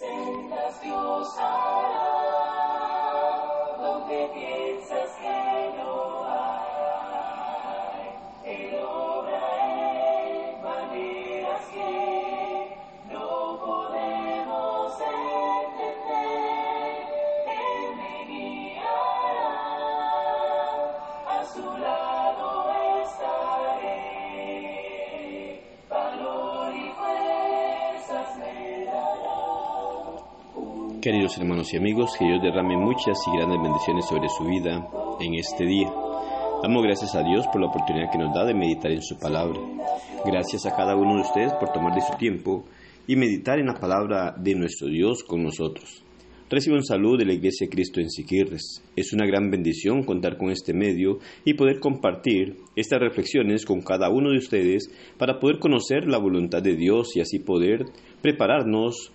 Sendas Dios hará Queridos hermanos y amigos, que Dios derrame muchas y grandes bendiciones sobre su vida en este día. Damos gracias a Dios por la oportunidad que nos da de meditar en su palabra. Gracias a cada uno de ustedes por tomar de su tiempo y meditar en la palabra de nuestro Dios con nosotros. Recibo un saludo de la Iglesia Cristo en Siquirres. Es una gran bendición contar con este medio y poder compartir estas reflexiones con cada uno de ustedes para poder conocer la voluntad de Dios y así poder prepararnos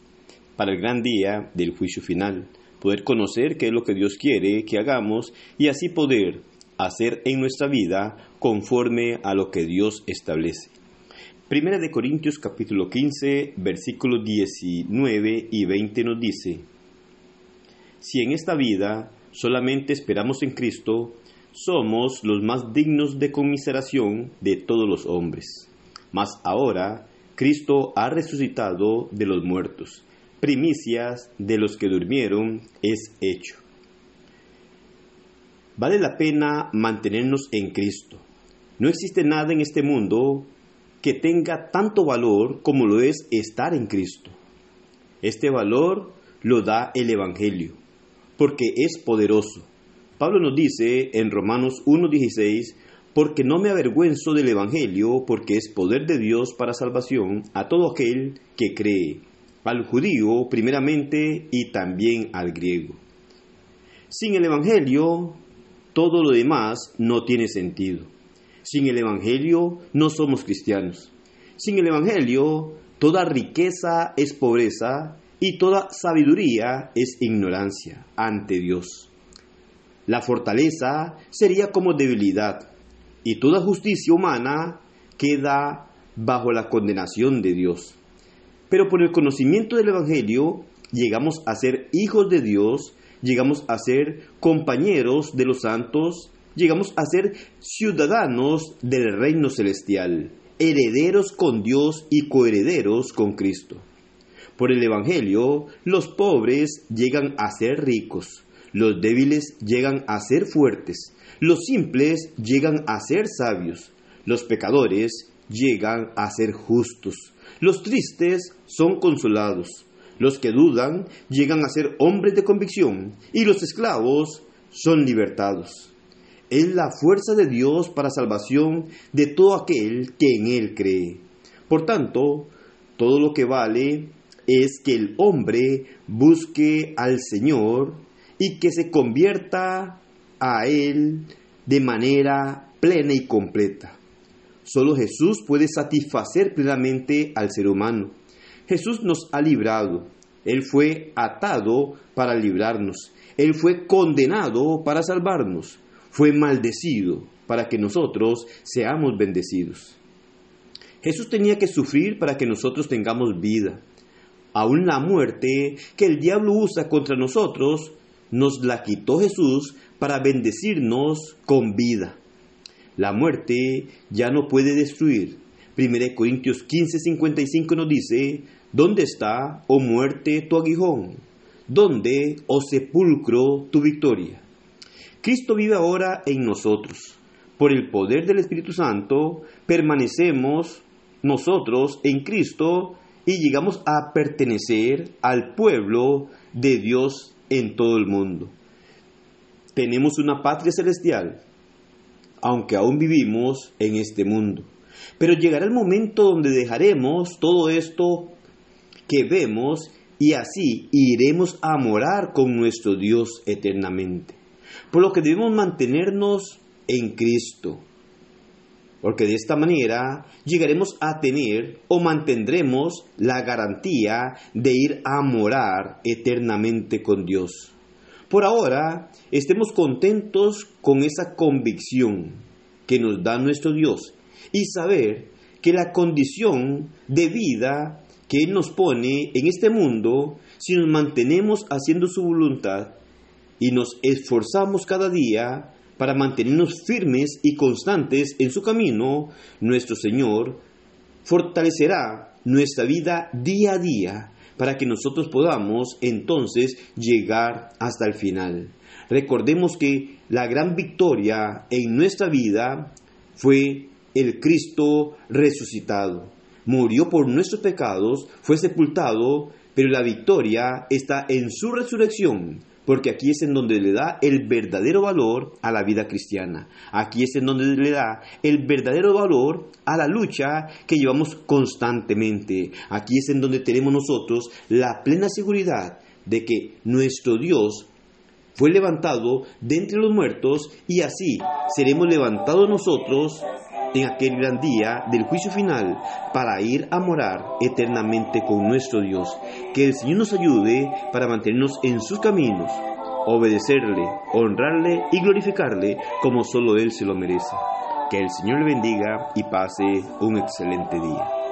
para el gran día del juicio final, poder conocer qué es lo que Dios quiere que hagamos y así poder hacer en nuestra vida conforme a lo que Dios establece. Primera de Corintios capítulo 15 versículos 19 y 20 nos dice, Si en esta vida solamente esperamos en Cristo, somos los más dignos de conmiseración de todos los hombres. Mas ahora Cristo ha resucitado de los muertos primicias de los que durmieron es hecho. Vale la pena mantenernos en Cristo. No existe nada en este mundo que tenga tanto valor como lo es estar en Cristo. Este valor lo da el Evangelio, porque es poderoso. Pablo nos dice en Romanos 1.16, porque no me avergüenzo del Evangelio, porque es poder de Dios para salvación a todo aquel que cree al judío primeramente y también al griego. Sin el Evangelio, todo lo demás no tiene sentido. Sin el Evangelio no somos cristianos. Sin el Evangelio, toda riqueza es pobreza y toda sabiduría es ignorancia ante Dios. La fortaleza sería como debilidad y toda justicia humana queda bajo la condenación de Dios. Pero por el conocimiento del Evangelio llegamos a ser hijos de Dios, llegamos a ser compañeros de los santos, llegamos a ser ciudadanos del reino celestial, herederos con Dios y coherederos con Cristo. Por el Evangelio, los pobres llegan a ser ricos, los débiles llegan a ser fuertes, los simples llegan a ser sabios, los pecadores llegan a ser justos. Los tristes son consolados, los que dudan llegan a ser hombres de convicción y los esclavos son libertados. Es la fuerza de Dios para salvación de todo aquel que en Él cree. Por tanto, todo lo que vale es que el hombre busque al Señor y que se convierta a Él de manera plena y completa. Solo Jesús puede satisfacer plenamente al ser humano. Jesús nos ha librado. Él fue atado para librarnos. Él fue condenado para salvarnos. Fue maldecido para que nosotros seamos bendecidos. Jesús tenía que sufrir para que nosotros tengamos vida. Aún la muerte que el diablo usa contra nosotros, nos la quitó Jesús para bendecirnos con vida. La muerte ya no puede destruir. 1 Corintios 15:55 nos dice, ¿dónde está, oh muerte, tu aguijón? ¿Dónde, oh sepulcro, tu victoria? Cristo vive ahora en nosotros. Por el poder del Espíritu Santo permanecemos nosotros en Cristo y llegamos a pertenecer al pueblo de Dios en todo el mundo. Tenemos una patria celestial, aunque aún vivimos en este mundo. Pero llegará el momento donde dejaremos todo esto que vemos y así iremos a morar con nuestro Dios eternamente. Por lo que debemos mantenernos en Cristo. Porque de esta manera llegaremos a tener o mantendremos la garantía de ir a morar eternamente con Dios. Por ahora, estemos contentos con esa convicción que nos da nuestro Dios y saber que la condición de vida que Él nos pone en este mundo, si nos mantenemos haciendo su voluntad y nos esforzamos cada día para mantenernos firmes y constantes en su camino, nuestro Señor fortalecerá nuestra vida día a día para que nosotros podamos entonces llegar hasta el final. Recordemos que la gran victoria en nuestra vida fue el Cristo resucitado. Murió por nuestros pecados, fue sepultado, pero la victoria está en su resurrección porque aquí es en donde le da el verdadero valor a la vida cristiana. Aquí es en donde le da el verdadero valor a la lucha que llevamos constantemente. Aquí es en donde tenemos nosotros la plena seguridad de que nuestro Dios fue levantado de entre los muertos y así seremos levantados nosotros en aquel gran día del juicio final para ir a morar eternamente con nuestro Dios. Que el Señor nos ayude para mantenernos en sus caminos, obedecerle, honrarle y glorificarle como solo Él se lo merece. Que el Señor le bendiga y pase un excelente día.